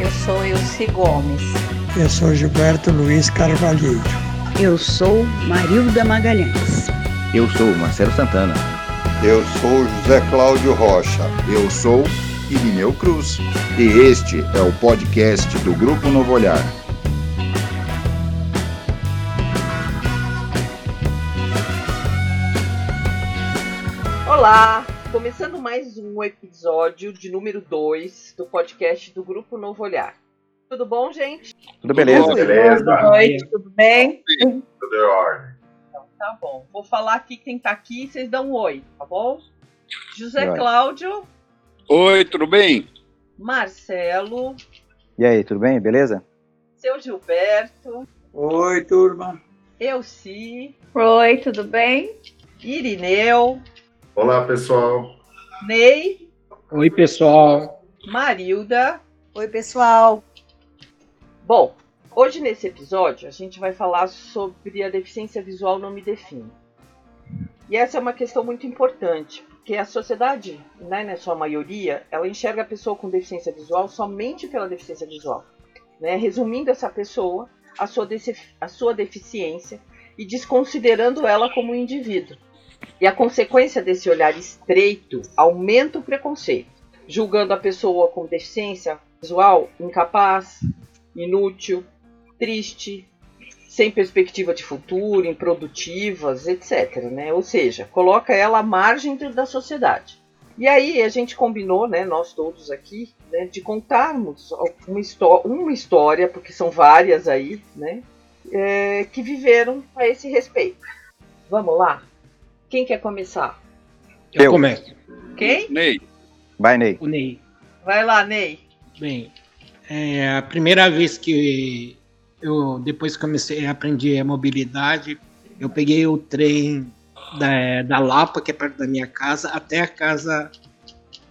Eu sou Ilse Gomes. Eu sou Gilberto Luiz Carvalheiro. Eu sou Marilda Magalhães. Eu sou Marcelo Santana. Eu sou José Cláudio Rocha. Eu sou Irineu Cruz. E este é o podcast do Grupo Novo Olhar. Olá! Começando mais um episódio de número 2 do podcast do Grupo Novo Olhar. Tudo bom, gente? Tudo beleza? Tudo beleza. Boa noite, tudo bem? Tudo em ordem. Então, tá bom. Vou falar aqui quem tá aqui e vocês dão um oi, tá bom? José Oi. Cláudio, Oi, tudo bem? Marcelo, E aí, tudo bem? Beleza? seu Gilberto, Oi, turma. Elci, Oi, tudo bem? Irineu, Olá, pessoal. Ney, Oi, pessoal. Marilda. Oi, pessoal. Bom, hoje nesse episódio a gente vai falar sobre a deficiência visual não me define. E essa é uma questão muito importante, porque a sociedade, né, na sua maioria, ela enxerga a pessoa com deficiência visual somente pela deficiência visual, né, resumindo essa pessoa a sua, a sua deficiência e desconsiderando ela como um indivíduo. E a consequência desse olhar estreito aumenta o preconceito, julgando a pessoa com deficiência visual incapaz, inútil, triste, sem perspectiva de futuro, improdutivas, etc. Né? Ou seja, coloca ela à margem da sociedade. E aí a gente combinou, né, nós todos aqui, né, de contarmos uma, uma história, porque são várias aí, né, é, que viveram a esse respeito. Vamos lá? Quem quer começar? Eu, Eu. começo. Quem? Ney, Vai, Ney. O Ney. Vai lá, Ney. Bem, é a primeira vez que eu, depois que comecei a aprender a mobilidade, eu peguei o trem da, da Lapa, que é perto da minha casa, até a casa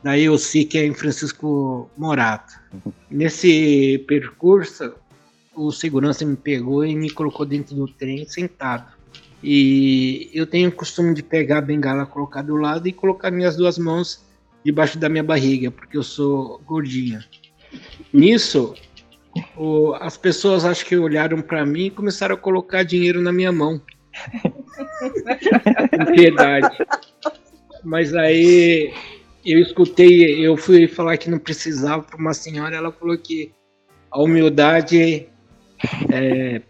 da Elci, que é em Francisco Morato. Nesse percurso, o segurança me pegou e me colocou dentro do trem sentado. E eu tenho o costume de pegar a bengala, colocar do lado e colocar minhas duas mãos debaixo da minha barriga, porque eu sou gordinha. Nisso, o- as pessoas acho que olharam para mim e começaram a colocar dinheiro na minha mão. Piedade. Mas aí eu escutei, eu fui falar que não precisava para uma senhora, ela falou que a humildade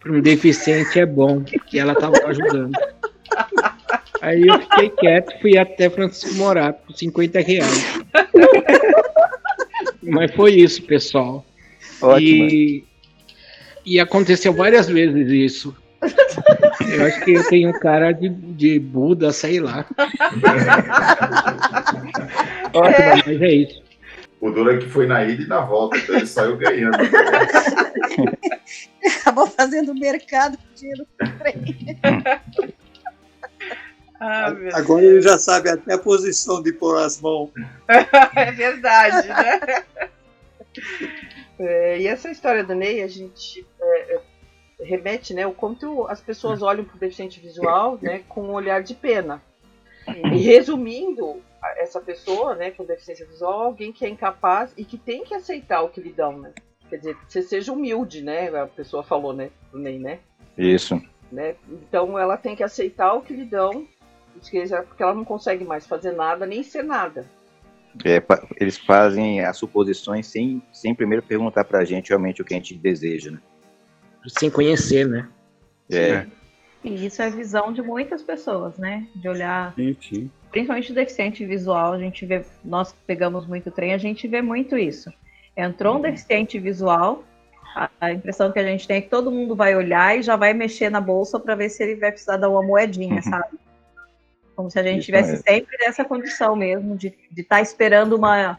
para um deficiente é bom, que ela estava ajudando. Aí eu fiquei quieto, fui até Francisco Morato por 50 reais. Mas foi isso, pessoal. Ótimo. E, e aconteceu várias vezes isso. Eu acho que eu tenho cara de, de Buda, sei lá. Ótimo, mas é isso. O duro é que foi na ida e na volta, então ele saiu ganhando. Acabou fazendo mercado com dinheiro do trem. Ah, Agora ele já sabe até a posição de pôr as mãos. É verdade, né? É, e essa história do Ney, a gente é, é, remete, né, o quanto as pessoas olham para o deficiente visual, né, com um olhar de pena. E resumindo, essa pessoa, né, com deficiência visual, é alguém que é incapaz e que tem que aceitar o que lhe dão, né? Quer dizer, você seja humilde, né? A pessoa falou, né, do Ney, né? Isso. né? Então ela tem que aceitar o que lhe dão, porque ela não consegue mais fazer nada, nem ser nada. É, eles fazem as suposições sem, sem primeiro perguntar pra gente realmente o que a gente deseja, né? Sem conhecer, né? É, E isso é a visão de muitas pessoas, né? De olhar, sim, sim. principalmente o deficiente visual, a gente vê, nós que pegamos muito trem, a gente vê muito isso. Entrou um deficiente visual, a, a impressão que a gente tem é que todo mundo vai olhar e já vai mexer na bolsa para ver se ele vai precisar dar uma moedinha, Uhum. sabe? Como se a gente Isso tivesse mesmo. sempre nessa condição mesmo de estar esperando uma,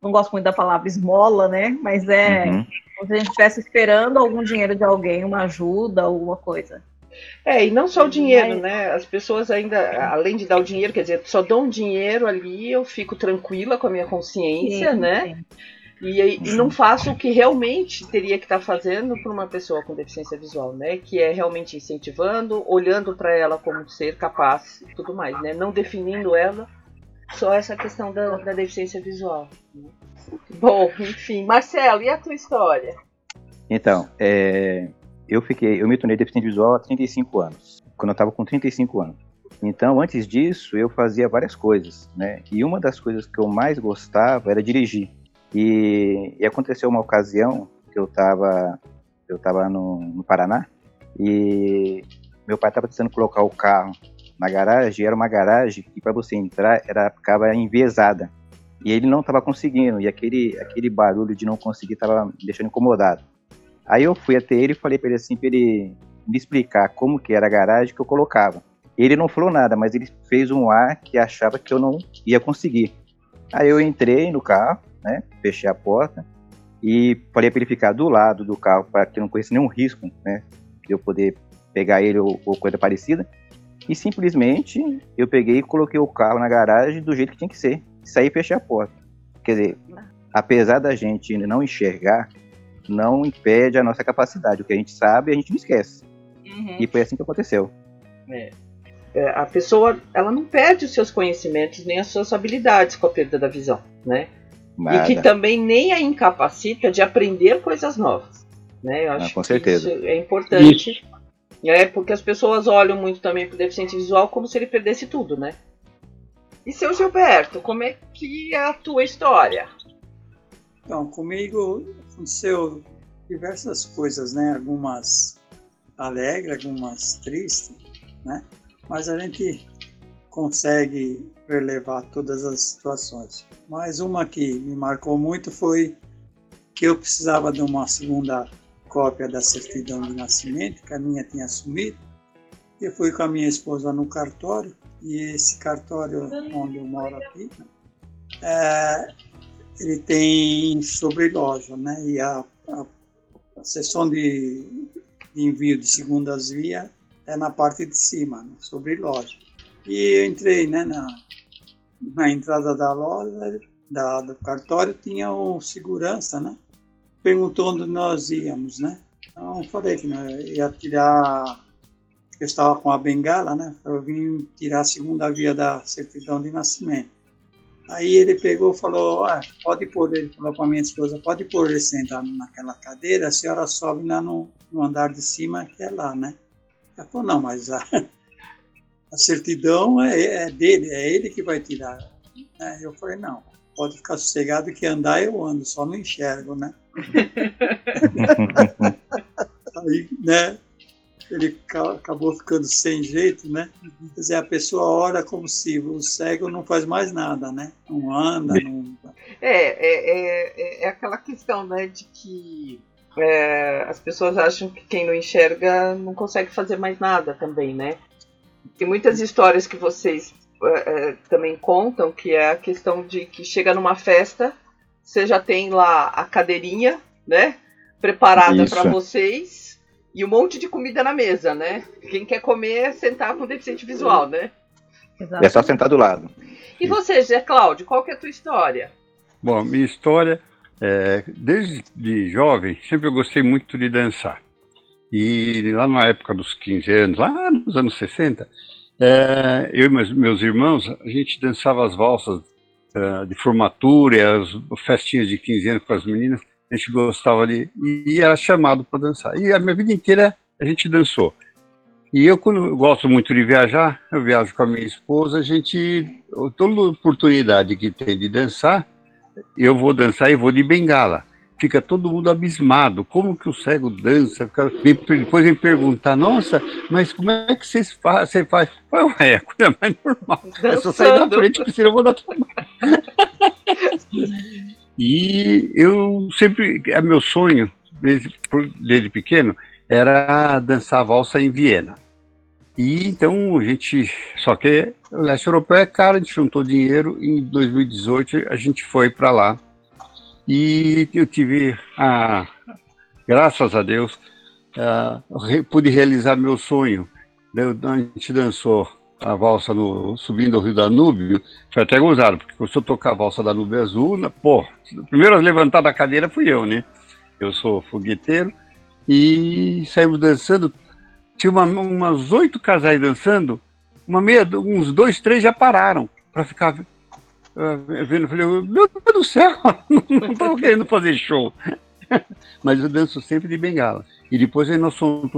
não gosto muito da palavra esmola, né? Mas é Uhum. como se a gente estivesse esperando algum dinheiro de alguém, uma ajuda, alguma coisa. É, e não só o dinheiro, né? As pessoas ainda, além de dar o dinheiro, quer dizer, só dão dinheiro ali, eu fico tranquila com a minha consciência, Sim, né? sim. E, e não faço o que realmente teria que estar fazendo para uma pessoa com deficiência visual, né? Que é realmente incentivando, olhando para ela como ser capaz e tudo mais, né? Não definindo ela só essa questão da, da deficiência visual. né? Bom, enfim, Marcelo, e a tua história? Então, é, eu fiquei, eu me tornei deficiente visual há 35 anos, quando eu estava com 35 anos. Então, antes disso, eu fazia várias coisas, né? E uma das coisas que eu mais gostava era dirigir. E, e aconteceu uma ocasião que eu estava eu tava no, no Paraná e meu pai estava precisando colocar o carro na garagem, era uma garagem que para você entrar era ficava enviesada. E ele não estava conseguindo, e aquele aquele barulho de não conseguir estava me deixando incomodado. Aí eu fui até ele e falei para ele assim, para ele me explicar como que era a garagem que eu colocava. Ele não falou nada, mas ele fez um ar que achava que eu não ia conseguir. Aí eu entrei no carro, né, fechei a porta e falei para ele ficar do lado do carro para que não corresse nenhum risco, né, de eu poder pegar ele ou, ou coisa parecida. E simplesmente eu peguei e coloquei o carro na garagem do jeito que tinha que ser. Saí e fechei a porta. Quer dizer, apesar da gente não enxergar, não impede a nossa capacidade. O que a gente sabe, a gente não esquece. E foi assim que aconteceu. É, a pessoa ela não perde os seus conhecimentos nem as suas habilidades com a perda da visão, né? Nada. E que também nem a incapacita de aprender coisas novas, né? Eu Ah, acho com que certeza. isso é importante. É porque as pessoas olham muito também para o deficiente visual como se ele perdesse tudo, né? E seu Gilberto, como é que é a tua história? Então, comigo aconteceu diversas coisas, né? Algumas alegres, algumas tristes, né? Mas a gente consegue relevar todas as situações. Mas uma que me marcou muito foi que eu precisava de uma segunda cópia da certidão de nascimento, que a minha tinha sumido. Eu fui com a minha esposa no cartório, e esse cartório onde eu moro aqui, é, ele tem sobre loja, né? E a, a, de, de envio de segundas vias é na parte de cima, né? sobre loja. E eu entrei, né, na, na entrada da loja, da, do cartório, tinha um segurança, né? Perguntou onde nós íamos, né? Então eu falei que ia tirar, eu estava com a bengala, né? Eu vim tirar a segunda via da certidão de nascimento. Aí ele pegou e falou, ah, pode pôr, ele falou para minha esposa, pode pôr ele sentado naquela cadeira, a senhora sobe lá no, no andar de cima, que é lá, né? Ela falou, não, mas a, a certidão é, é dele, é ele que vai tirar. Aí eu falei, não, pode ficar sossegado que andar eu ando, só não enxergo, né? Aí, né, ele ca- acabou ficando sem jeito, né? Quer dizer, a pessoa ora como se o cego não faz mais nada, né? Não anda, não... É, é, é, é aquela questão, né, de que é, as pessoas acham que quem não enxerga não consegue fazer mais nada também, né? Tem muitas histórias que vocês é, é, também contam, que é a questão de que chega numa festa, você já tem lá a cadeirinha, né, preparada para vocês e um monte de comida na mesa, né? Quem quer comer é sentar com deficiente visual, né? É só sentar do lado. E você, Zé Cláudio, qual que é a tua história? Bom, minha história, é, desde de jovem, sempre eu gostei muito de dançar. E lá na época dos 15 anos, lá nos anos 60, é, eu e meus, meus irmãos, a gente dançava as valsas é, de formatura, as festinhas de 15 anos com as meninas, a gente gostava de. E era chamado para dançar. E a minha vida inteira a gente dançou. E eu, quando eu gosto muito de viajar, eu viajo com a minha esposa, a gente, toda oportunidade que tem de dançar, eu vou dançar e vou de bengala. Fica todo mundo abismado. Como que o cego dança? Fica- Depois vem perguntar, nossa, mas como é que vocês fa você faz? Ué, é a coisa mais normal. É só sair da Dançando. frente, porque senão eu vou dar trabalho. E eu sempre, é meu sonho, desde, desde pequeno, era dançar valsa em Viena. E então a gente, só que o leste europeu é caro, a gente juntou dinheiro e em 2018 a gente foi para lá E eu tive, a, graças a Deus, a, pude realizar meu sonho. A gente dançou a valsa no, subindo o Rio Danúbio, foi até gozado, porque se eu tocar a valsa da Nube Azul, né, pô, primeiro a levantar da cadeira fui eu, né? Eu sou fogueteiro, e saímos dançando. Tinha uma, umas oito casais dançando, uma meia, uns dois, três já pararam para ficar vendo. Eu falei, meu Deus do céu, não estava querendo fazer show. Mas eu danço sempre de bengala. E depois aí nós fomos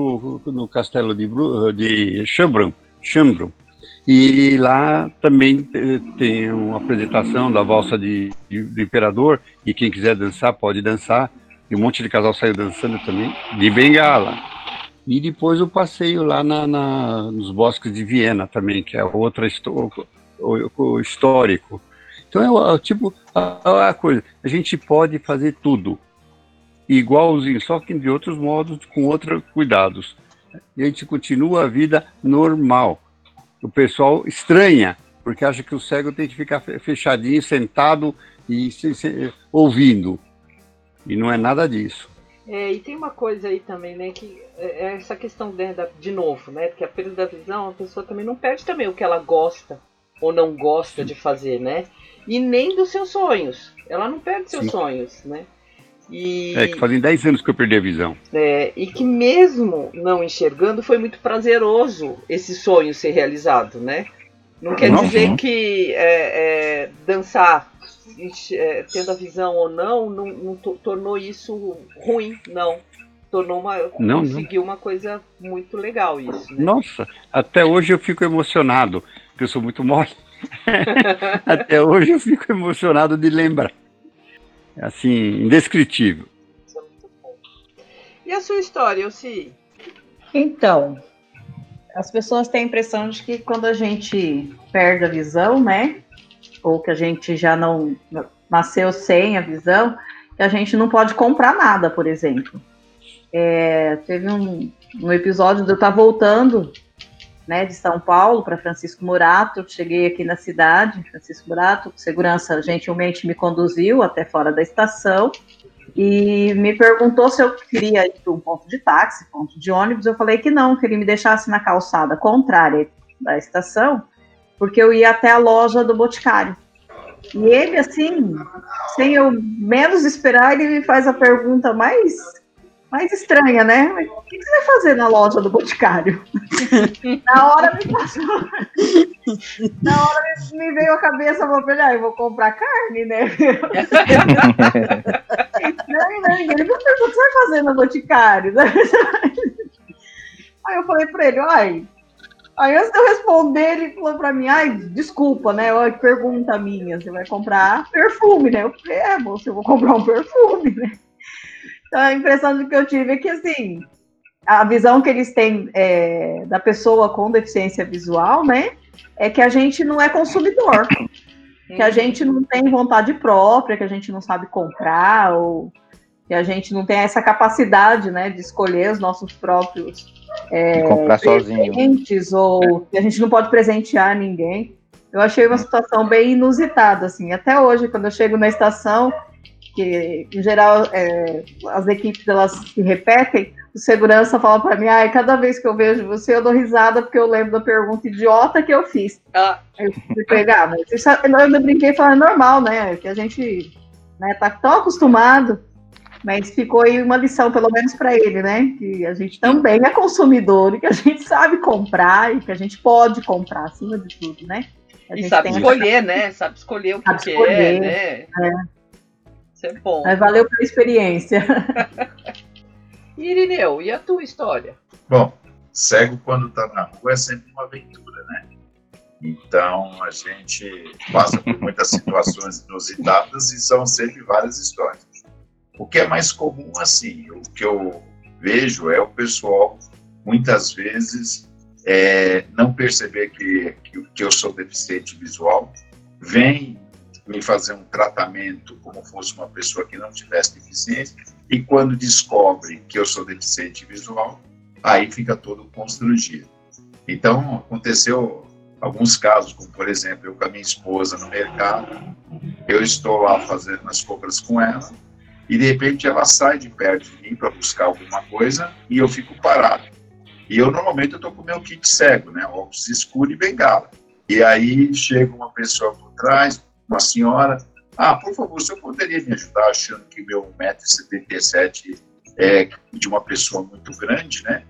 no castelo de, de Chambron, Chambron. E lá também eh, tem uma apresentação da valsa de, de, do imperador, e quem quiser dançar pode dançar. E um monte de casal saiu dançando também, de bengala. E depois o passeio lá na, na, nos bosques de Viena também, que é outra histórico. Então é, é tipo a, a, coisa. A gente pode fazer tudo igualzinho, só que de outros modos, com outros cuidados. E a gente continua a vida normal. O pessoal estranha, porque acha que o cego tem que ficar fechadinho, sentado e se, se, ouvindo. E não é nada disso. É, e tem uma coisa aí também, né, que é, é essa questão da, de novo, né, que a perda da visão, a pessoa também não perde também o que ela gosta ou não gosta de fazer, né? E nem dos seus sonhos. Ela não perde seus Sim. sonhos, né? E, é, que fazem 10 anos que eu perdi a visão. É, e que mesmo não enxergando, foi muito prazeroso esse sonho ser realizado, né? Não quer Nossa. dizer que é, é, dançar é, tendo a visão ou não, não, não tornou isso ruim, não. Tornou uma. Não, conseguiu não. uma coisa muito legal isso. Né? Nossa, até hoje eu fico emocionado, porque eu sou muito mole. até hoje eu fico emocionado de lembrar. Assim, indescritível. E a sua história, Elci? Então, as pessoas têm a impressão de que quando a gente perde a visão, né? ou que a gente já não nasceu sem a visão, que a gente não pode comprar nada, por exemplo. É, teve um, um episódio de eu estar voltando né, de São Paulo para Francisco Murato, cheguei aqui na cidade, Francisco Murato, segurança gentilmente me conduziu até fora da estação e me perguntou se eu queria ir para um ponto de táxi, ponto de ônibus, eu falei que não, que ele me deixasse na calçada contrária da estação, porque eu ia até a loja do Boticário. E ele, assim, sem eu menos esperar, ele me faz a pergunta mais, mais estranha, né? O que você vai fazer na loja do Boticário? na hora me passou. na hora me veio a cabeça, eu falei, ah, eu vou comprar carne, né? não, não, ele me perguntou, o que você vai fazer no Boticário? Aí eu falei para ele, ai, Aí antes de eu responder, ele falou pra mim, ai, desculpa, né? Olha, pergunta minha, você vai comprar perfume, né? Eu falei, é, moço, eu vou comprar um perfume, né? Então a impressão que eu tive é que assim, a visão que eles têm é, da pessoa com deficiência visual, né? É que a gente não é consumidor. Que a gente não tem vontade própria, que a gente não sabe comprar, ou que a gente não tem essa capacidade, né, de escolher os nossos próprios é, comprar sozinho. ou que a gente não pode presentear ninguém. Eu achei uma situação bem inusitada, assim. Até hoje, quando eu chego na estação, que em geral é, as equipes elas se repetem, o segurança fala para mim, ai, cada vez que eu vejo você eu dou risada porque eu lembro da pergunta idiota que eu fiz. Ah. Eu fui pegar, mas isso, eu brinquei falando é normal, né? Que a gente né, tá tão acostumado mas ficou aí uma lição, pelo menos para ele, né? Que a gente também é consumidor e que a gente sabe comprar e que a gente pode comprar acima de tudo, né? A e sabe escolher, né? Sabe escolher o que sabe quer, escolher, né? É. Isso é bom. Mas valeu pela experiência. Irineu, e a tua história? Bom, cego quando tá na rua é sempre uma aventura, né? Então a gente passa por muitas situações inusitadas e são sempre várias histórias. O que é mais comum, assim, o que eu vejo é o pessoal, muitas vezes, é, não perceber que, que, que eu sou deficiente visual, vem me fazer um tratamento como fosse uma pessoa que não tivesse deficiência, e quando descobre que eu sou deficiente visual, aí fica todo constrangido. Então, aconteceu alguns casos, como por exemplo, eu com a minha esposa no mercado, eu estou lá fazendo as compras com ela, e de repente ela sai de perto de mim para buscar alguma coisa e eu fico parado. E eu normalmente estou com meu kit cego, né, óculos escuro e bengala. E aí chega uma pessoa por trás, uma senhora, ah, por favor, senhor poderia me ajudar achando que meu 1,77m é de uma pessoa muito grande, né?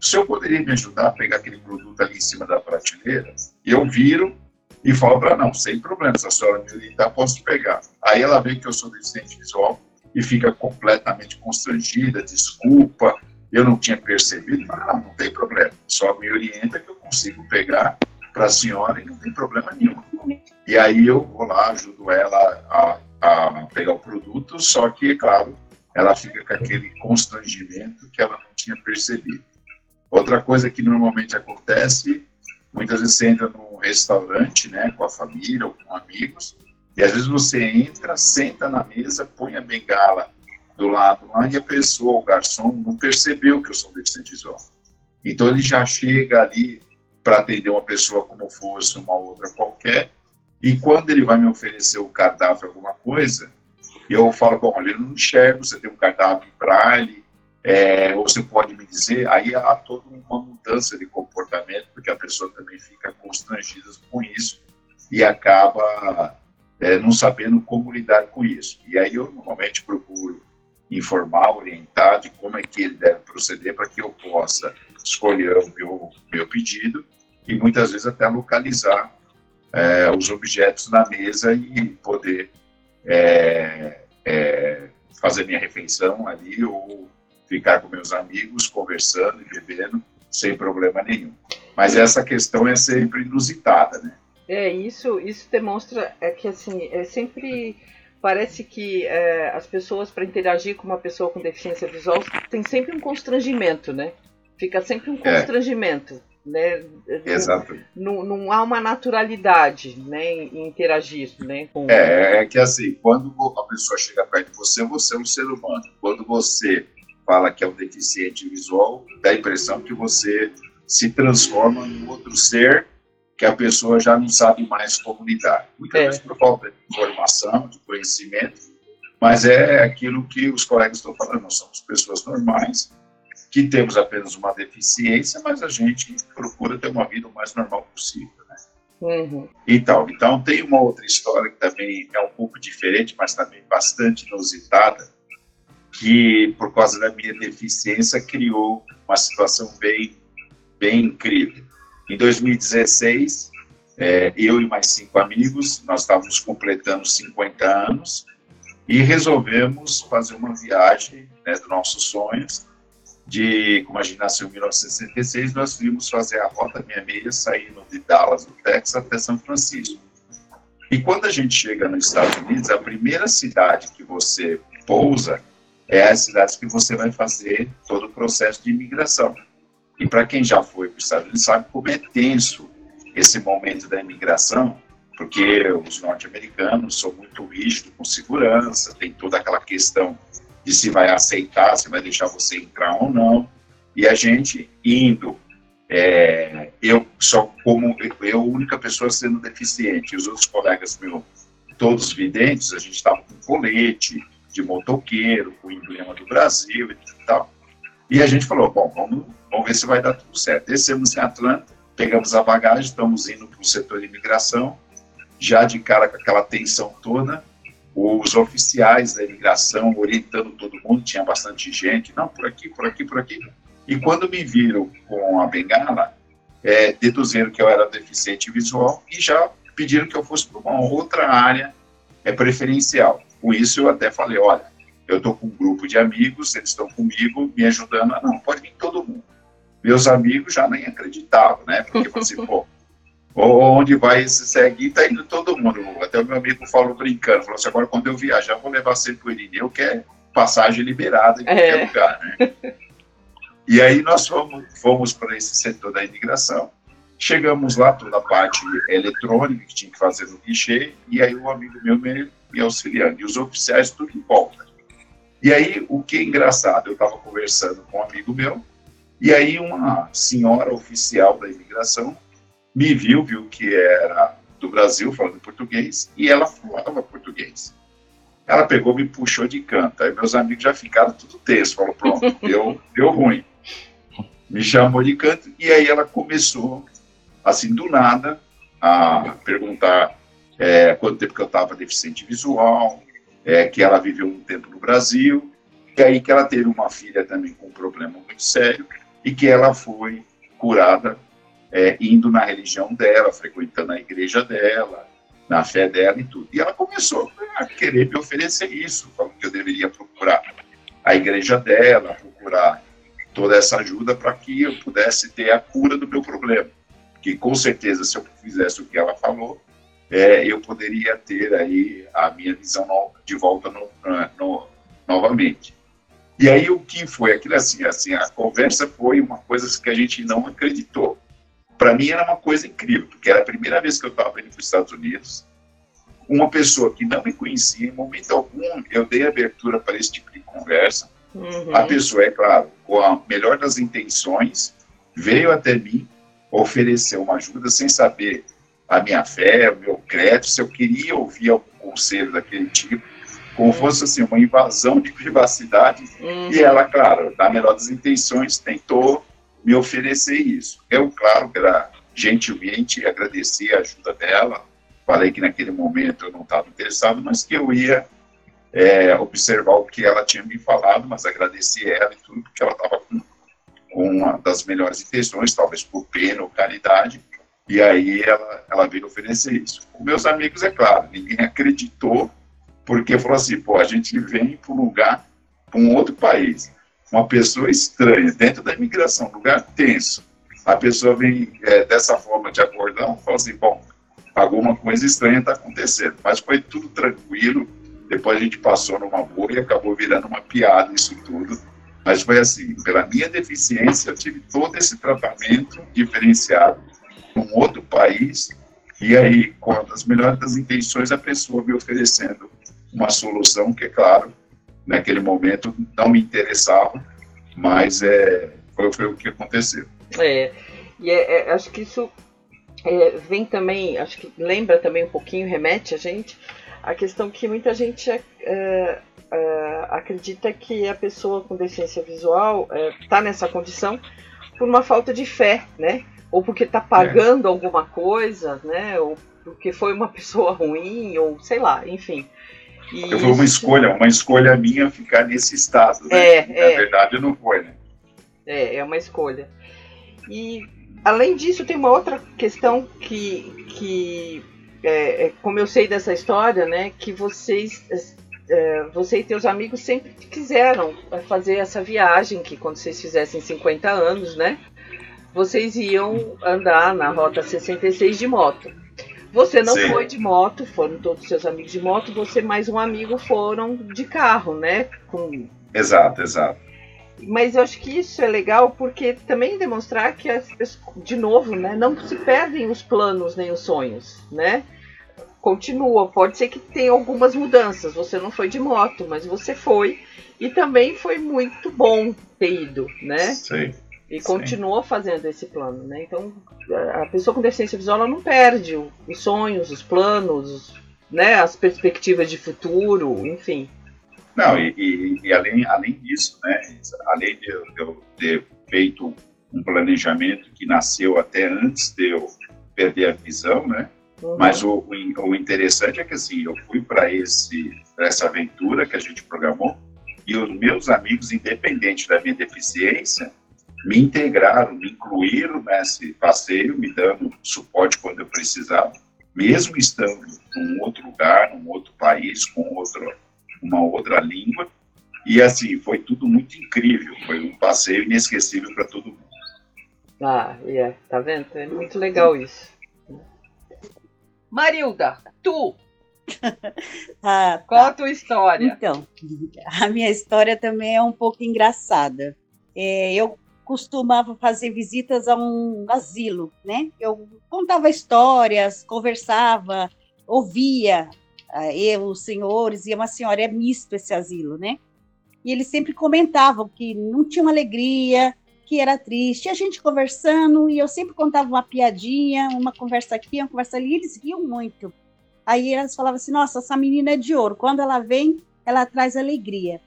O senhor poderia me ajudar a pegar aquele produto ali em cima da prateleira? Eu viro e falo para não, sem problema, se a senhora me orientar, posso pegar. Aí ela vê que eu sou deficiente visual e fica completamente constrangida, desculpa, eu não tinha percebido, não, não tem problema, só me orienta que eu consigo pegar para a senhora e não tem problema nenhum. E aí eu vou lá, ajudo ela a, a pegar o produto, só que, é claro, ela fica com aquele constrangimento que ela não tinha percebido. Outra coisa que normalmente acontece, muitas vezes você entra num restaurante, né, com a família ou com amigos, e às vezes você entra, senta na mesa, põe a bengala do lado lá e a pessoa, o garçom, não percebeu que eu sou deficiente visual. Então ele já chega ali para atender uma pessoa como fosse uma outra qualquer. E quando ele vai me oferecer o cardápio, alguma coisa, eu falo, bom, olha, eu não enxergo, você tem um cardápio para ele, é, você pode me dizer, aí há toda uma mudança de comportamento, porque a pessoa também fica constrangida com isso e acaba é, não sabendo como lidar com isso. E aí eu normalmente procuro informar, orientar de como é que ele deve proceder para que eu possa escolher o meu, meu pedido e muitas vezes até localizar é, os objetos na mesa e poder é, é, fazer minha refeição ali ou ficar com meus amigos conversando e bebendo sem problema nenhum. Mas essa questão é sempre inusitada, né? É, isso, isso demonstra é que assim, é sempre parece que é, as pessoas para interagir com uma pessoa com deficiência visual tem sempre um constrangimento, né? Fica sempre um é. Né? Exato. Não, não há uma naturalidade né, em interagir. Né, com... é, é que assim, quando a pessoa chega perto de você, você é um ser humano. Quando você fala que é um deficiente visual, dá a impressão que você se transforma num outro ser que a pessoa já não sabe mais como lidar. Muitas é. vezes por falta de informação, de conhecimento, mas é aquilo que os colegas estão falando, nós somos pessoas normais, que temos apenas uma deficiência, mas a gente procura ter uma vida o mais normal possível, né? Uhum. Então, então tem uma outra história que também é um pouco diferente, mas também bastante inusitada, que por causa da minha deficiência criou uma situação bem, bem incrível. Em 2016, é, eu e mais cinco amigos, nós estávamos completando 50 anos e resolvemos fazer uma viagem né, dos nossos sonhos de, como a gente nasceu em 1966, nós vimos fazer a Rota 66 saindo de Dallas, no Texas, até São Francisco. E quando a gente chega nos Estados Unidos, a primeira cidade que você pousa é a cidade que você vai fazer todo o processo de imigração. E para quem já foi para os Estados Unidos sabe como é tenso esse momento da imigração, porque os norte-americanos são muito rígidos com segurança, tem toda aquela questão de se vai aceitar, se vai deixar você entrar ou não. E a gente indo, é, eu só como eu, única pessoa sendo deficiente, os outros colegas meus, todos videntes, a gente estava com colete de motoqueiro, com o emblema do Brasil e tal. E a gente falou, bom, vamos, vamos ver se vai dar tudo certo. Descemos em Atlanta, pegamos a bagagem, estamos indo para o setor de imigração, já de cara com aquela tensão toda, os oficiais da imigração orientando todo mundo, tinha bastante gente, não, por aqui, por aqui, por aqui. E quando me viram com a bengala, é, deduziram que eu era deficiente visual e já pediram que eu fosse para uma outra área é, preferencial. Com isso, eu até falei: olha, eu estou com um grupo de amigos, eles estão comigo, me ajudando. Ah, não, pode vir todo mundo. Meus amigos já nem acreditavam, né? Porque, assim, pô, onde vai esse segue, tá indo todo mundo. Até o meu amigo falou brincando, falou assim, agora quando eu viajar, vou levar sempre o Irineu, que é passagem liberada em qualquer é. lugar, né? E aí nós fomos, fomos para esse setor da imigração, chegamos lá, toda a parte eletrônica que tinha que fazer no guichê, e aí um amigo meu me, me auxiliando, e os oficiais tudo em volta. E aí, o que é engraçado, eu estava conversando com um amigo meu, e aí uma senhora oficial da imigração me viu, viu que era do Brasil falando português e ela falava português. Ela pegou, me puxou de canto. Aí meus amigos já ficaram tudo tenso. Falou, pronto, deu, deu ruim. Me chamou de canto e aí ela começou, assim, do nada, a perguntar é, quanto tempo que eu estava deficiente visual, é, que ela viveu um tempo no Brasil, e aí que ela teve uma filha também com um problema muito sério e que ela foi curada é, indo na religião dela, frequentando a igreja dela, na fé dela e tudo. E ela começou a querer me oferecer isso, falando que eu deveria procurar a igreja dela, procurar toda essa ajuda para que eu pudesse ter a cura do meu problema. Que com certeza, se eu fizesse o que ela falou, é, eu poderia ter aí a minha visão no, de volta no, no, novamente. E aí o que foi aquilo assim, assim, a conversa foi uma coisa que a gente não acreditou. Para mim era uma coisa incrível, porque era a primeira vez que eu estava indo para os Estados Unidos. Uma pessoa que não me conhecia, em momento algum, eu dei abertura para esse tipo de conversa. Uhum. A pessoa, é claro, com a melhor das intenções, veio até mim, ofereceu uma ajuda sem saber a minha fé, o meu crédito, se eu queria ouvir algum conselho daquele tipo, como uhum. fosse assim, uma invasão de privacidade. Uhum. E ela, claro, na melhor das intenções, tentou me oferecer isso. Eu, claro, era gentilmente agradeci a ajuda dela, falei que naquele momento eu não estava interessado, mas que eu ia é, observar o que ela tinha me falado, mas agradeci ela e tudo, porque ela estava com, com, uma das melhores intenções, talvez por pena ou caridade, e aí ela, ela veio oferecer isso. Com meus amigos, é claro, ninguém acreditou, porque falou assim, pô, a gente vem para um lugar, para um outro país, uma pessoa estranha, dentro da imigração, lugar tenso, a pessoa vem é, dessa forma de acordar, fala assim, bom, alguma coisa estranha está acontecendo, mas foi tudo tranquilo, depois a gente passou numa boa e acabou virando uma piada isso tudo, mas foi assim, pela minha deficiência, eu tive todo esse tratamento diferenciado num outro país, e aí, com as melhores das intenções, a pessoa me oferecendo uma solução que, é claro, naquele momento não me interessava, mas é, foi, foi o que aconteceu. É, e é, é, acho que isso é, vem também, acho que lembra também um pouquinho, remete a gente, a questão que muita gente é, é acredita que a pessoa com deficiência visual está nessa condição por uma falta de fé, né? Ou porque está pagando alguma coisa, né? Ou porque foi uma pessoa ruim, ou sei lá, enfim. E foi uma escolha, uma escolha minha ficar nesse estado, né? É, Na é. verdade não foi, né? É, é uma escolha. E além disso, tem uma outra questão que, que é, é como eu sei dessa história, né? Que vocês, é, você e teus amigos sempre quiseram fazer essa viagem, que quando vocês fizessem 50 anos, né? Vocês iam andar na Rota 66 de moto. Você não Sim. foi de moto, foram todos seus amigos de moto, você mais um amigo foram de carro, né? Com... Exato, exato. Mas eu acho que isso é legal porque também demonstrar que as pessoas, de novo, né, não se perdem os planos nem os sonhos, né? Continua, pode ser que tenha algumas mudanças. Você não foi de moto, mas você foi e também foi muito bom ter ido, né? Sim. E Sim. continua fazendo esse plano, né? Então, a pessoa com deficiência visual ela não perde os sonhos, os planos, né? As perspectivas de futuro, enfim. Não, e, e, e além, além disso, né? Além de eu ter feito um planejamento que nasceu até antes de eu perder a visão, né? Uhum. Mas o, o, interessante é que assim, eu fui para essa aventura que a gente programou e os meus amigos, independente da minha deficiência, me integraram, me incluíram nesse passeio, me dando suporte quando eu precisava, mesmo estando num outro lugar, num outro país, com outro, uma outra língua. E assim, foi tudo muito incrível, foi um passeio inesquecível para todo mundo. Ah, yeah, tá vendo? É muito legal isso. Marilda, tu! ah, tá. Qual a tua história? Então, a minha história também é um pouco engraçada. É, eu costumava fazer visitas a um asilo, né? Eu contava histórias, conversava, ouvia uh, eu, os senhores, e uma senhora, é misto esse asilo, né? E eles sempre comentavam que não tinha uma alegria, que era triste. A gente conversando e eu sempre contava uma piadinha, uma conversa aqui, uma conversa ali, e eles riam muito. Aí elas falavam assim: nossa, essa menina é de ouro. Quando ela vem, ela traz alegria.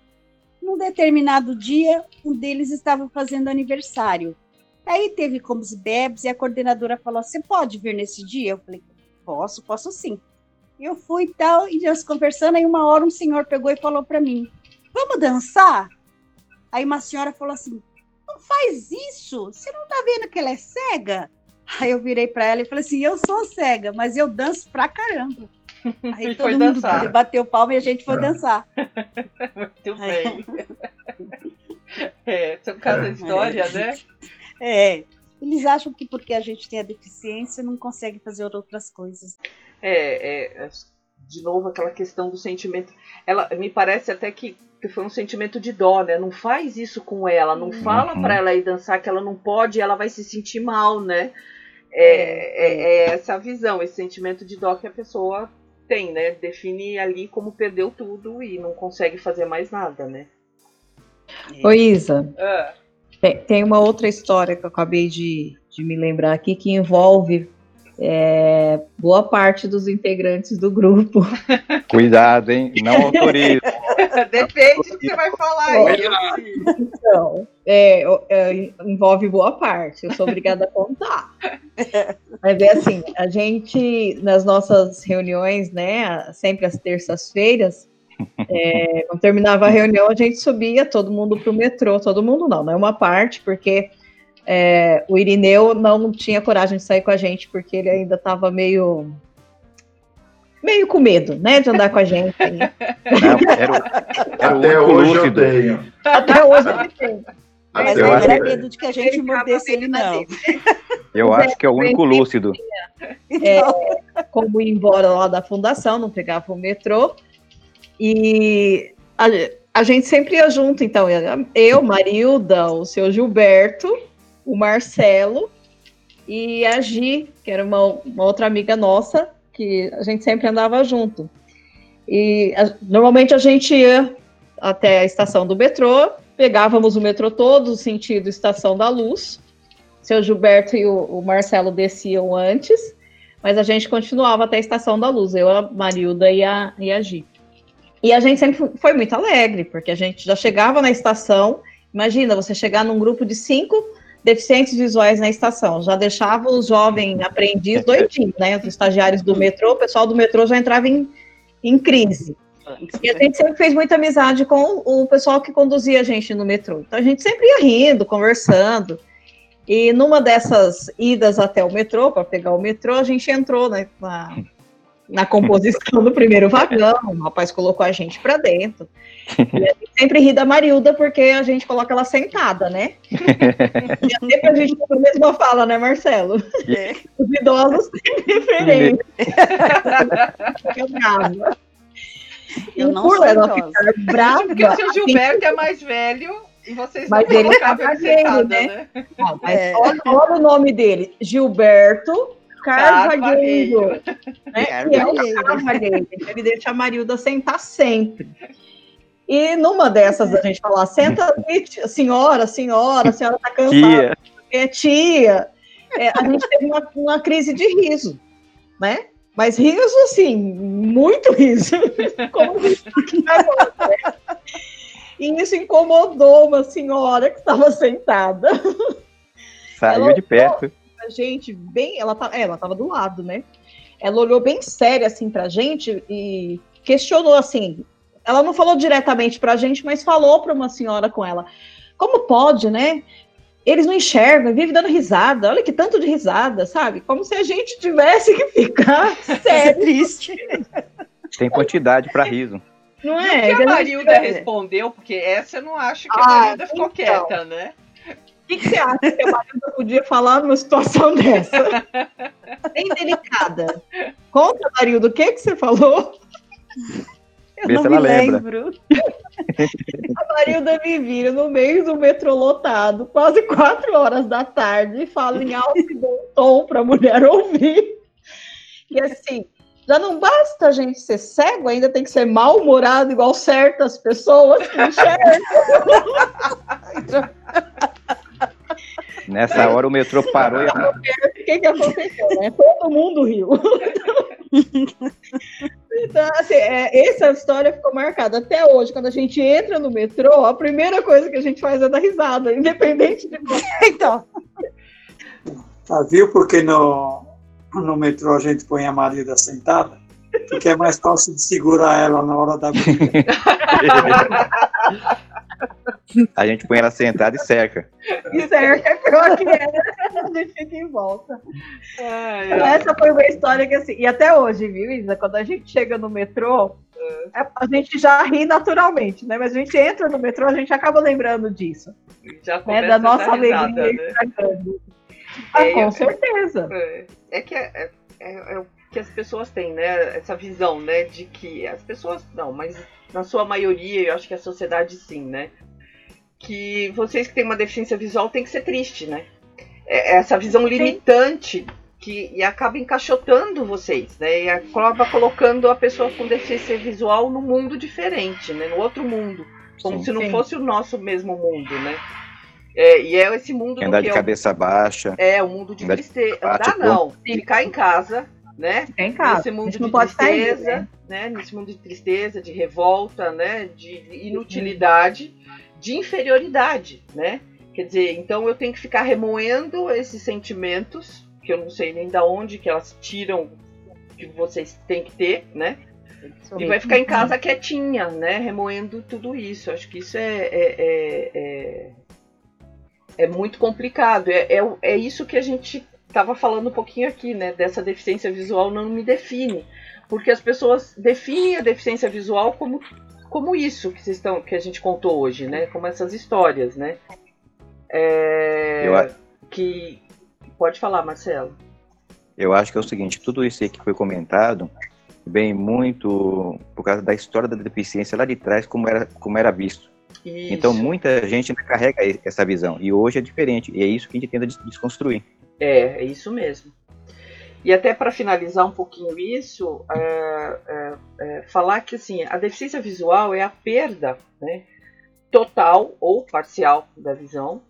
Num determinado dia, um deles estava fazendo aniversário. Aí teve como os bebes e a coordenadora falou: Você pode vir nesse dia? Eu falei: Posso, posso sim. Eu fui e tal, e nós conversando. Aí uma hora um senhor pegou e falou para mim: Vamos dançar? Aí uma senhora falou assim: Não faz isso, você não tá vendo que ela é cega? Aí eu virei para ela e falei assim: Eu sou cega, mas eu danço pra caramba. Aí todo mundo dançar. bateu palma e a gente foi Pronto. dançar. Muito bem. É, são cada é. história, né? É. Eles acham que porque a gente tem a deficiência não consegue fazer outras coisas. É, é, de novo aquela questão do sentimento. Ela me parece até que, que foi um sentimento de dó, né? Não faz isso com ela, não uhum. fala para ela ir dançar que ela não pode, ela vai se sentir mal, né? É, é, é, é essa visão, esse sentimento de dó que a pessoa tem, né? Define ali como perdeu tudo e não consegue fazer mais nada, né? Ô Isa, ah. Tem, tem uma outra história que eu acabei de, de me lembrar aqui que envolve é, boa parte dos integrantes do grupo. Cuidado, hein? Não autorizo. Depende do que você vai falar aí. Então, é, é, envolve boa parte, eu sou obrigada a contar. Mas é assim, a gente, nas nossas reuniões, né, sempre às terças-feiras, é, quando terminava a reunião, a gente subia todo mundo para o metrô, todo mundo não, não é uma parte, porque é, o Irineu não tinha coragem de sair com a gente, porque ele ainda estava meio meio com medo, né, de andar com a gente. Não, era, era Até hoje lúcido. eu tenho. Até hoje ele tem. Mas eu não era medo de que a gente mordesse ele, não. Eu acho que é o único lúcido. É, como ir embora lá da fundação, não pegava o metrô. E a, a gente sempre ia junto, então, eu, Marilda, o seu Gilberto, o Marcelo e a Gi, que era uma, uma outra amiga nossa, que a gente sempre andava junto. E a, normalmente a gente ia até a estação do metrô, pegávamos o metrô todo, sentido Estação da Luz. Seu Gilberto e o, o, Marcelo desciam antes, mas a gente continuava até a Estação da Luz, eu, a Marilda e a, e a Gi. E a gente sempre foi muito alegre, porque a gente já chegava na estação. Imagina você chegar num grupo de cinco deficientes visuais na estação, já deixava os jovens aprendizes doidinhos, né? Os estagiários do metrô, o pessoal do metrô já entrava em, em crise. E a gente sempre fez muita amizade com o pessoal que conduzia a gente no metrô. Então a gente sempre ia rindo, conversando. E numa dessas idas até o metrô, para pegar o metrô, a gente entrou né, na, na composição do primeiro vagão, o rapaz colocou a gente para dentro. E a gente sempre ri da Marilda porque a gente coloca ela sentada, né? E sempre a gente tem a mesma fala, né, Marcelo? É. Os idosos têm referência. Eu brava. Eu não por ela ficar brava. Porque o seu Gilberto é mais velho e vocês mas ele estava sentada, né? né? Não, mas é. olha, olha o nome dele, Gilberto Carvalheiro. Né? Carvalheiro. Ele deixa a Marilda sentar sempre. E numa dessas a gente falar, senta, senhora, senhora, a senhora está cansada. Tia. É tia. É, a gente teve uma, uma crise de riso, né? Mas riso, assim, muito riso. Como aqui agora, né? E isso incomodou uma senhora que estava sentada. Saiu Ela de perto gente bem. Ela, tá, é, ela tava do lado, né? Ela olhou bem séria assim pra gente e questionou assim. Ela não falou diretamente pra gente, mas falou pra uma senhora com ela. Como pode, né? Eles não enxergam, vivem dando risada. Olha que tanto de risada, sabe? Como se a gente tivesse que ficar sério. triste. Tem quantidade para riso. Não é? E o que a Marilda respondeu, porque essa eu não acho que a ah, Marilda ficou então. quieta, né? Que, que você acha que a Marilda podia falar numa situação dessa? Bem delicada. Conta, Marilda, o que, que você falou? Eu Vê não me lembro. A Marilda me vira no meio do metrô lotado, quase quatro horas da tarde, e fala em alto e bom tom para a mulher ouvir. E assim, já não basta a gente ser cego, ainda tem que ser mal-humorado, igual certas pessoas que enxergam. Nessa hora o metrô parou e. O que, que aconteceu? Né? Todo mundo riu. então, assim, é, essa história ficou marcada até hoje. Quando a gente entra no metrô, a primeira coisa que a gente faz é dar risada, independente de. então. Tá, viu porque no, no metrô a gente põe a marida sentada? Porque é mais fácil de segurar ela na hora da briga. A gente põe ela sentada e cerca. E cerca, pior que é. A gente fica em volta. Ai, Essa foi uma história que, assim, e até hoje, viu, Isa? Quando a gente chega no metrô, é, a gente já ri naturalmente, né? Mas a gente entra no metrô, a gente acaba lembrando disso. Já né? Da nossa alegria. Né? Ah, é, com certeza. É, é que é, é, é, o que as pessoas têm, né? Essa visão, né? De que as pessoas não, mas na sua maioria, eu acho que a sociedade sim, né? Que vocês que têm uma deficiência visual têm que ser triste, né? É, essa visão limitante que e acaba encaixotando vocês, né? E acaba colocando a pessoa com deficiência visual num mundo diferente, né? No outro mundo, como sim, se não sim. fosse o nosso mesmo mundo, né? É, e é esse mundo andar de cabeça baixa. É, o mundo de tristeza. Andar não, ficar em casa, né? Ficar em casa. Nesse mundo de tristeza, sair, né? né? Nesse mundo de tristeza, de revolta, né? De inutilidade, de inferioridade, né? Quer dizer, então eu tenho que ficar remoendo esses sentimentos, que eu não sei nem da onde que elas tiram que vocês têm que ter, né? E vai ficar em casa quietinha, né? Remoendo tudo isso. Acho que isso é, é, é, é é muito complicado. É, é, é isso que a gente estava falando um pouquinho aqui, né? Dessa deficiência visual não me define. Porque as pessoas definem a deficiência visual como, como isso que, estão, que a gente contou hoje, né? Como essas histórias, né? É, Eu... Que. Pode falar, Marcelo. Eu acho que é o seguinte, tudo isso aí que foi comentado vem muito por causa da história da deficiência lá de trás, como era, como era visto. Isso. Então muita gente carrega essa visão e hoje é diferente e é isso que a gente tenta desconstruir. É, é isso mesmo. E até para finalizar um pouquinho isso, é, é, é, falar que assim, a deficiência visual é a perda né, total ou parcial da visão,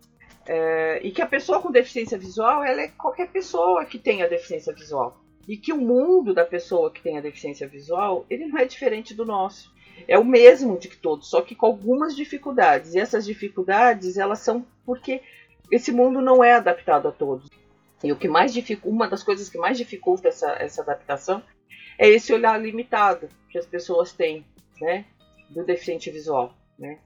é, e que a pessoa com deficiência visual ela é qualquer pessoa que tenha deficiência visual. E que o mundo da pessoa que tem a deficiência visual ele não é diferente do nosso é o mesmo de que todos, só que com algumas dificuldades. E essas dificuldades, elas são porque esse mundo não é adaptado a todos. E o que mais dificulta, uma das coisas que mais dificulta essa, essa adaptação é esse olhar limitado que as pessoas têm, né, do deficiente visual, né?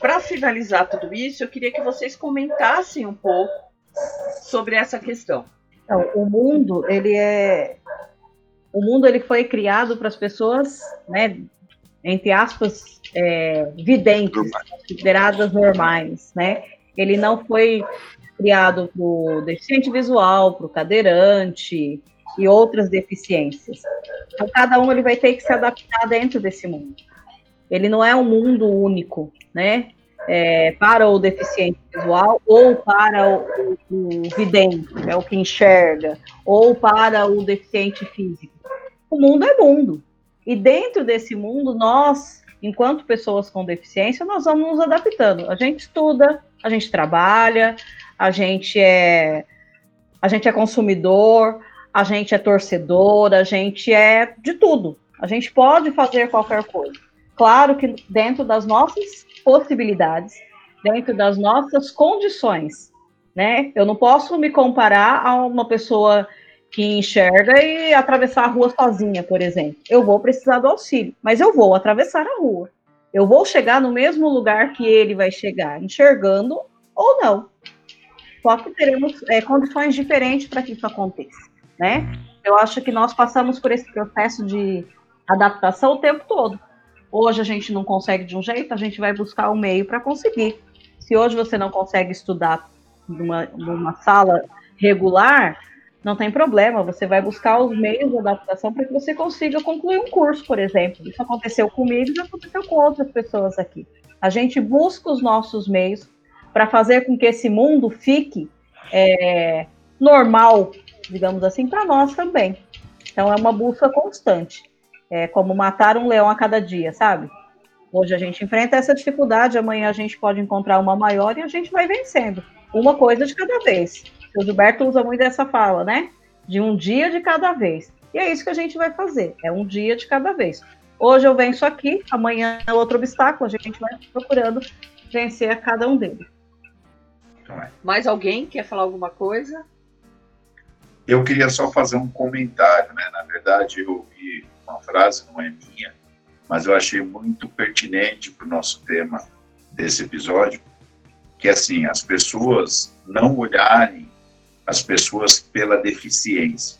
Para finalizar tudo isso, eu queria que vocês comentassem um pouco sobre essa questão. Então, o mundo, ele é o mundo ele foi criado para as pessoas, né, entre aspas, é, videntes, consideradas normais, né? Ele não foi criado para o deficiente visual, para o cadeirante e outras deficiências. Então, cada um ele vai ter que se adaptar dentro desse mundo. Ele não é um mundo único, né? É, para o deficiente visual ou para o, o, vidente, é o que enxerga, ou para o deficiente físico. O mundo é mundo. E dentro desse mundo, nós, enquanto pessoas com deficiência, nós vamos nos adaptando. A gente estuda, a gente trabalha, a gente é a gente é consumidor, a gente é torcedor, a gente é de tudo. A gente pode fazer qualquer coisa. Claro que dentro das nossas possibilidades, dentro das nossas condições, né? Eu não posso me comparar a uma pessoa que enxerga e atravessar a rua sozinha, por exemplo. Eu vou precisar do auxílio, mas eu vou atravessar a rua. Eu vou chegar no mesmo lugar que ele vai chegar, enxergando ou não. Só que teremos é, condições diferentes para que isso aconteça, né? Eu acho que nós passamos por esse processo de adaptação o tempo todo. Hoje a gente não consegue de um jeito, a gente vai buscar um meio para conseguir. Se hoje você não consegue estudar numa, numa sala regular, não tem problema, você vai buscar os meios de adaptação para que você consiga concluir um curso, por exemplo. Isso aconteceu comigo e aconteceu com outras pessoas aqui. A gente busca os nossos meios para fazer com que esse mundo fique é, normal, digamos assim, para nós também. Então é uma busca constante. É como matar um leão a cada dia, sabe? Hoje a gente enfrenta essa dificuldade, amanhã a gente pode encontrar uma maior e a gente vai vencendo. uma coisa de cada vez. O Gilberto usa muito essa fala, né? De um dia de cada vez. E é isso que a gente vai fazer, é um dia de cada vez. Hoje eu venço aqui, amanhã é outro obstáculo, a gente vai procurando vencer a cada um deles. Mais alguém quer falar alguma coisa? Eu queria só fazer um comentário, né? Na verdade, eu ouvi uma frase, não é minha, mas eu achei muito pertinente para o nosso tema desse episódio, que é assim, as pessoas não olharem as pessoas pela deficiência.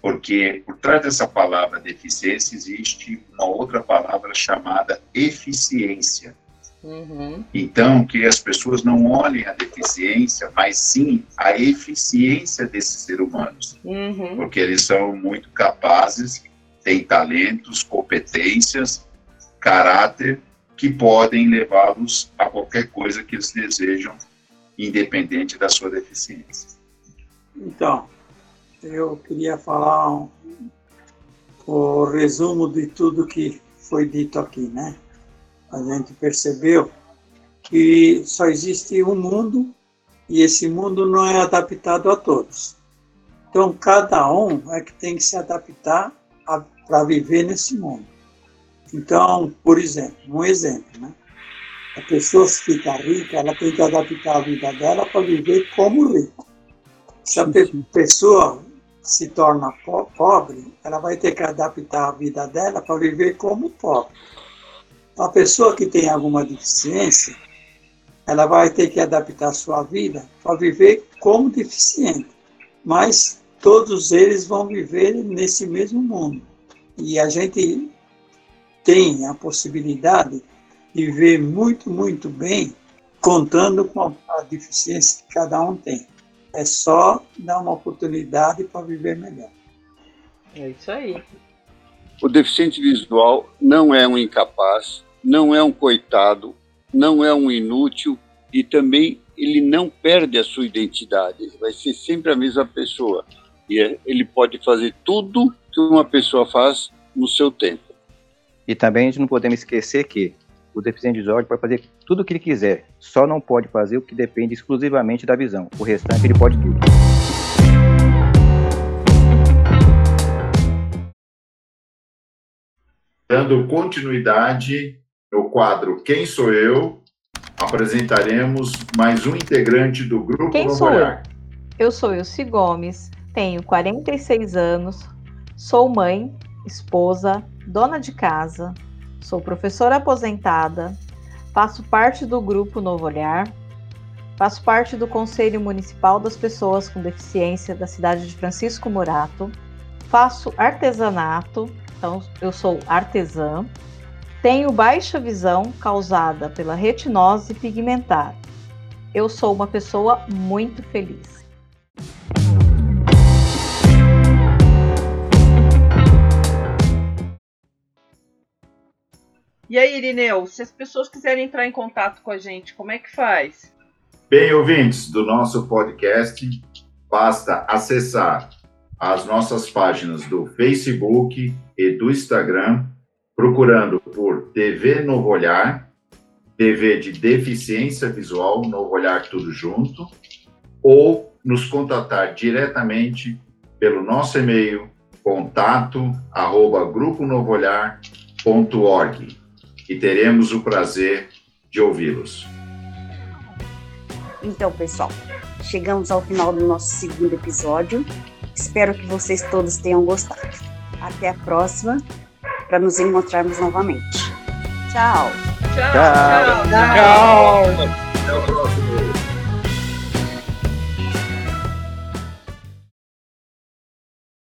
Porque por trás dessa palavra deficiência existe uma outra palavra chamada eficiência. Uhum. Então, que as pessoas não olhem a deficiência, mas sim a eficiência desses seres humanos. Uhum. Porque eles são muito capazes, têm talentos, competências, caráter, que podem levá-los a qualquer coisa que eles desejam, independente da sua deficiência. Então, eu queria falar um, o resumo de tudo que foi dito aqui, né? A gente percebeu que só existe um mundo e esse mundo não é adaptado a todos. Então, cada um é que tem que se adaptar para viver nesse mundo. Então, por exemplo, um exemplo, né? A pessoa se fica rica, ela tem que adaptar a vida dela para viver como rico. Se a pessoa se torna pobre, ela vai ter que adaptar a vida dela para viver como pobre. A pessoa que tem alguma deficiência, ela vai ter que adaptar sua vida para viver como deficiente. Mas todos eles vão viver nesse mesmo mundo. E a gente tem a possibilidade de viver muito, muito bem, contando com a deficiência que cada um tem. É só dar uma oportunidade para viver melhor. É isso aí. O deficiente visual não é um incapaz, não é um coitado, não é um inútil e também ele não perde a sua identidade, ele vai ser sempre a mesma pessoa. E é, ele pode fazer tudo que uma pessoa faz no seu tempo. E também a gente não podemos esquecer que o deficiente visual pode fazer tudo o que ele quiser, só não pode fazer o que depende exclusivamente da visão. O restante ele pode tudo. Dando continuidade no quadro Quem Sou Eu, apresentaremos mais um integrante do Grupo Quem Novo sou Olhar. Eu? eu sou Ilse Gomes, tenho 46 anos, sou mãe, esposa, dona de casa, sou professora aposentada, faço parte do Grupo Novo Olhar, faço parte do Conselho Municipal das Pessoas com Deficiência da cidade de Francisco Morato, faço artesanato, então eu sou artesã, tenho baixa visão causada pela retinose pigmentar. Eu sou uma pessoa muito feliz. E aí, Irineu, se as pessoas quiserem entrar em contato com a gente, como é que faz? Bem, ouvintes do nosso podcast, basta acessar as nossas páginas do Facebook e do Instagram procurando por TV Novo Olhar, TV de deficiência visual, Novo Olhar tudo junto, ou nos contatar diretamente pelo nosso e-mail contato arroba gruponovoolhar.org e teremos o prazer de ouvi-los. Então, pessoal, chegamos ao final do nosso segundo episódio. Espero que vocês todos tenham gostado. Até a próxima para nos encontrarmos novamente. Tchau. Tchau. Tchau. tchau. tchau. Até o próximo.